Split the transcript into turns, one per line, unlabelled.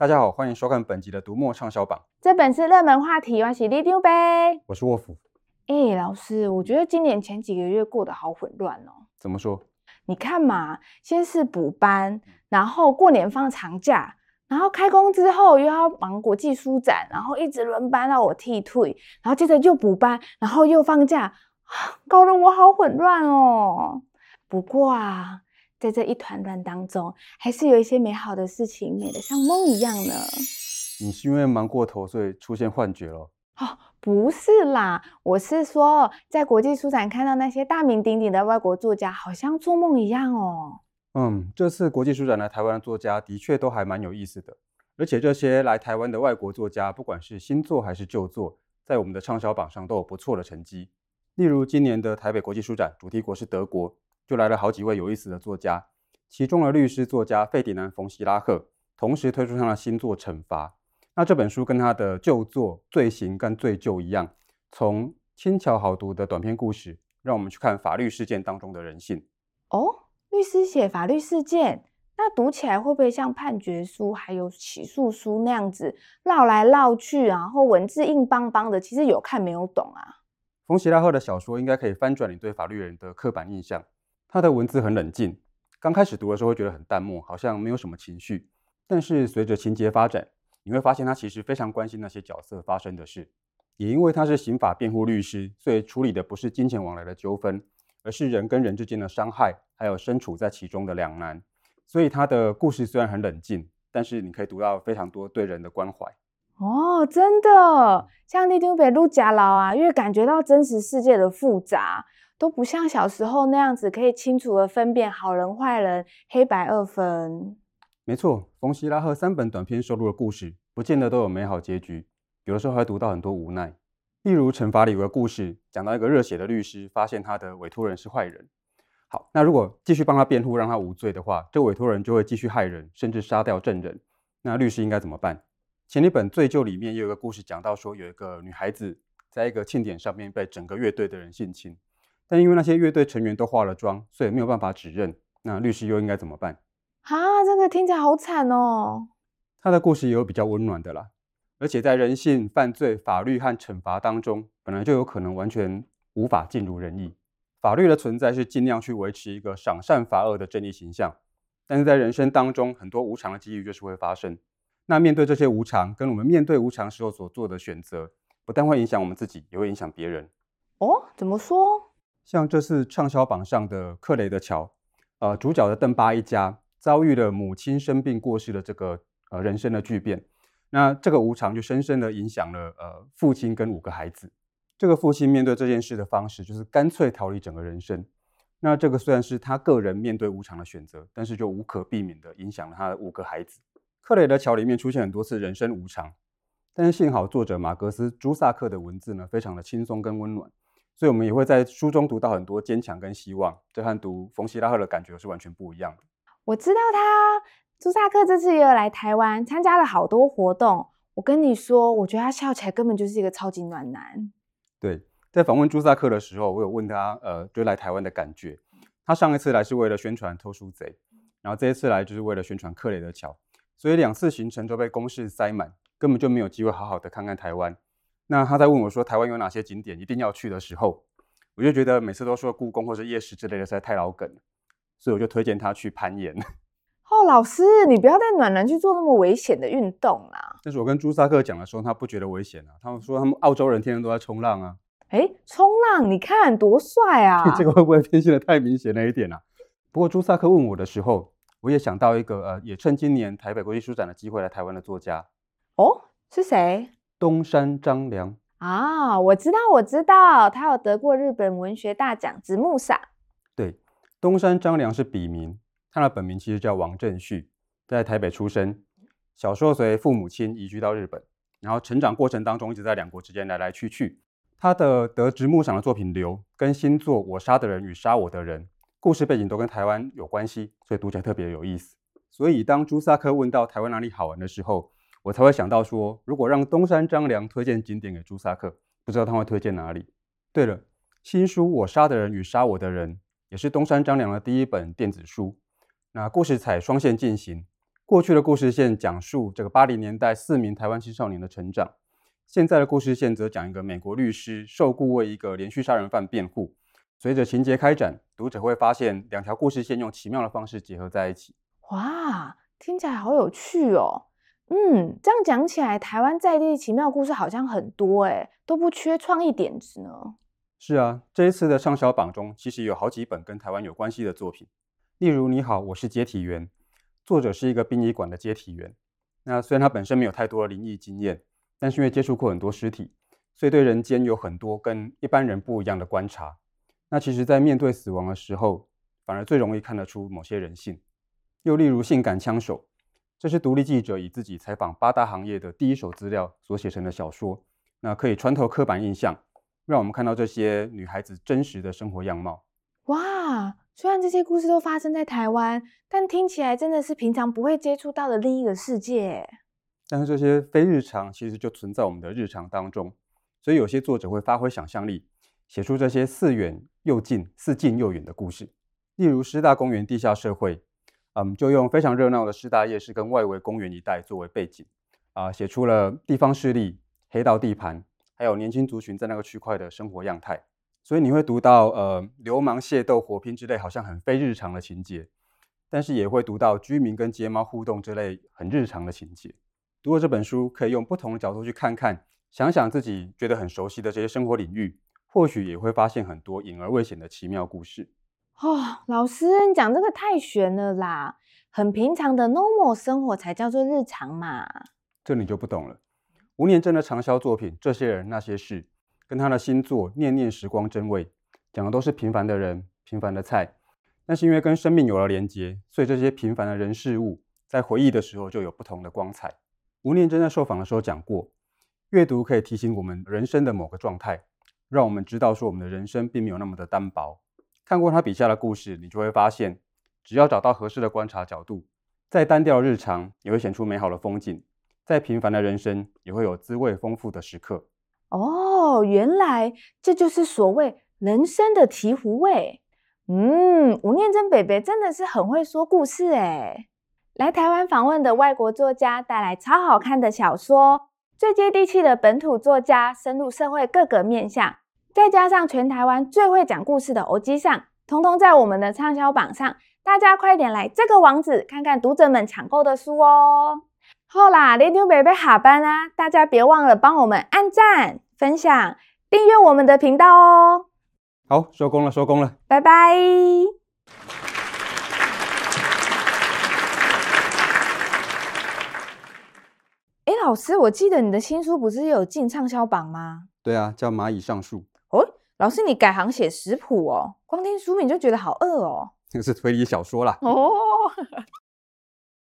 大家好，欢迎收看本集的读墨畅销榜。
这本是热门话题，我是里长伯，
我是沃夫。
哎、欸，老师，我觉得今年前几个月过得好混乱哦。
怎么说？
你看嘛，先是补班，然后过年放长假，然后开工之后又要忙国际书展，然后一直轮班到我替退，然后接着又补班，然后又放假，搞得我好混乱哦。不过啊。在这一团乱当中，还是有一些美好的事情，美得像梦一样呢。
你是因为忙过头，所以出现幻觉了？
哦，不是啦，我是说，在国际书展看到那些大名鼎鼎的外国作家，好像做梦一样哦。
嗯，这次国际书展来台湾的作家，的确都还蛮有意思的。而且这些来台湾的外国作家，不管是新作还是旧作，在我们的畅销榜上都有不错的成绩。例如今年的台北国际书展，主题国是德国。就来了好几位有意思的作家，其中的律师作家费迪南·冯希拉赫同时推出他的新作《惩罚》。那这本书跟他的旧作《罪行》跟《罪疚》一样，从轻巧好读的短篇故事，让我们去看法律事件当中的人性。
哦，律师写法律事件，那读起来会不会像判决书还有起诉书那样子绕来绕去，然后文字硬邦邦的？其实有看没有懂啊。
冯希拉赫的小说应该可以翻转你对法律人的刻板印象。他的文字很冷静，刚开始读的时候会觉得很淡漠，好像没有什么情绪。但是随着情节发展，你会发现他其实非常关心那些角色发生的事。也因为他是刑法辩护律师，所以处理的不是金钱往来的纠纷，而是人跟人之间的伤害，还有身处在其中的两难。所以他的故事虽然很冷静，但是你可以读到非常多对人的关怀。
哦，真的，像里长伯愈加老啊，越感觉到真实世界的复杂。都不像小时候那样子可以清楚地分辨好人坏人、黑白二分。
没错，冯希拉赫三本短篇收录的故事，不见得都有美好结局，有的时候还读到很多无奈。例如《惩罚》里有个故事，讲到一个热血的律师发现他的委托人是坏人。好，那如果继续帮他辩护，让他无罪的话，这委托人就会继续害人，甚至杀掉证人。那律师应该怎么办？前一本《罪疚》里面也有一个故事，讲到说有一个女孩子在一个庆典上面被整个乐队的人性侵。但因为那些乐队成员都化了妆，所以没有办法指认。那律师又应该怎么办？
啊，这个听起来好惨哦。
他的故事也有比较温暖的啦，而且在人性、犯罪、法律和惩罚当中，本来就有可能完全无法尽如人意。法律的存在是尽量去维持一个赏善罚恶的正义形象，但是在人生当中，很多无常的机遇就是会发生。那面对这些无常，跟我们面对无常时候所做的选择，不但会影响我们自己，也会影响别人。
哦，怎么说？
像这次畅销榜上的《克雷的桥》，呃，主角的邓巴一家遭遇了母亲生病过世的这个呃人生的巨变，那这个无常就深深的影响了呃父亲跟五个孩子。这个父亲面对这件事的方式就是干脆逃离整个人生。那这个虽然是他个人面对无常的选择，但是就无可避免的影响了他的五个孩子。《克雷的桥》里面出现很多次人生无常，但是幸好作者马格斯朱萨克的文字呢，非常的轻松跟温暖。所以，我们也会在书中读到很多坚强跟希望，这和读冯希拉赫的感觉是完全不一样的。
我知道他朱萨克这次也有来台湾参加了好多活动。我跟你说，我觉得他笑起来根本就是一个超级暖男。
对，在访问朱萨克的时候，我有问他，呃，就来台湾的感觉。他上一次来是为了宣传《偷书贼》，然后这一次来就是为了宣传《克雷的桥》，所以两次行程都被公事塞满，根本就没有机会好好的看看台湾。那他在问我说台湾有哪些景点一定要去的时候，我就觉得每次都说故宫或者夜市之类的实在太老梗了，所以我就推荐他去攀岩。
哦，老师，你不要带暖男去做那么危险的运动啦。
但是我跟朱萨克讲的时候，他不觉得危险啊。他们说他们澳洲人天天都在冲浪啊。
哎，冲浪，你看多帅啊！
这个会不会偏心的太明显了一点啊？不过朱萨克问我的时候，我也想到一个呃，也趁今年台北国际书展的机会来台湾的作家。
哦，是谁？
东山张良
啊，我知道，我知道，他有得过日本文学大奖直木赏。
对，东山张良是笔名，他的本名其实叫王振旭，在台北出生，小时候随父母亲移居到日本，然后成长过程当中一直在两国之间来来去去。他的得直木赏的作品《流》跟新作《我杀的人与杀我的人》，故事背景都跟台湾有关系，所以读起来特别有意思。所以当朱萨克问到台湾哪里好玩的时候，我才会想到说，如果让东山张良推荐景点给朱萨克，不知道他会推荐哪里。对了，新书《我杀的人与杀我的人》也是东山张良的第一本电子书。那故事采双线进行，过去的故事线讲述这个八零年代四名台湾青少年的成长，现在的故事线则讲一个美国律师受雇为一个连续杀人犯辩护。随着情节开展，读者会发现两条故事线用奇妙的方式结合在一起。
哇，听起来好有趣哦！嗯，这样讲起来，台湾在地奇妙故事好像很多诶，都不缺创意点子呢。
是啊，这一次的畅销榜中，其实有好几本跟台湾有关系的作品，例如《你好，我是接体员》。作者是一个殡仪馆的接体员。那虽然他本身没有太多的灵异经验，但是因为接触过很多尸体，所以对人间有很多跟一般人不一样的观察。那其实，在面对死亡的时候，反而最容易看得出某些人性。又例如《性感枪手》，这是独立记者以自己采访八大行业的第一手资料所写成的小说。那可以穿透刻板印象，让我们看到这些女孩子真实的生活样貌。
哇！虽然这些故事都发生在台湾，但听起来真的是平常不会接触到的另一个世界。
但是这些非日常其实就存在我们的日常当中，所以有些作者会发挥想象力，写出这些似远又近、似近又远的故事。例如师大公园地下社会，嗯，就用非常热闹的师大夜市跟外围公园一带作为背景，啊、写出了地方势力、黑道地盘，还有年轻族群在那个区块的生活样态。所以你会读到呃流氓械斗、火拼之类好像很非日常的情节，但是也会读到居民跟街猫互动之类很日常的情节。读了这本书，可以用不同的角度去看看，想想自己觉得很熟悉的这些生活领域，或许也会发现很多隐而未显的奇妙故事。
哦，老师，你讲这个太玄了啦！很平常的 normal 生活才叫做日常嘛。
这你就不懂了。吴念真的畅销作品《这些人那些事》。跟他的新作《念念时光真味》讲的都是平凡的人、平凡的菜，但是因为跟生命有了连结，所以这些平凡的人事物在回忆的时候就有不同的光彩。吴念真在受访的时候讲过，阅读可以提醒我们人生的某个状态，让我们知道说我们的人生并没有那么的单薄。看过他笔下的故事，你就会发现，只要找到合适的观察角度，再单调日常也会显出美好的风景，再平凡的人生也会有滋味丰富的时刻。
哦，原来这就是所谓人生的醍醐味。嗯，吴念真北北真的是很会说故事诶。来台湾访问的外国作家带来超好看的小说，最接地气的本土作家深入社会各个面向，再加上全台湾最会讲故事的欧基上，通通在我们的畅销榜上。大家快点来这个网址看看读者们抢购的书哦。好啦，林牛北北下班啦，大家别忘了帮我们按赞、分享、订阅我们的频道哦。
好，收工了，收工了，
拜拜。哎，老师，我记得你的新书不是有进畅销榜吗？
对啊，叫《蚂蚁上树》。
哦，老师，你改行写食谱哦？光听书名就觉得好饿哦。
这 是推理小说啦。
哦。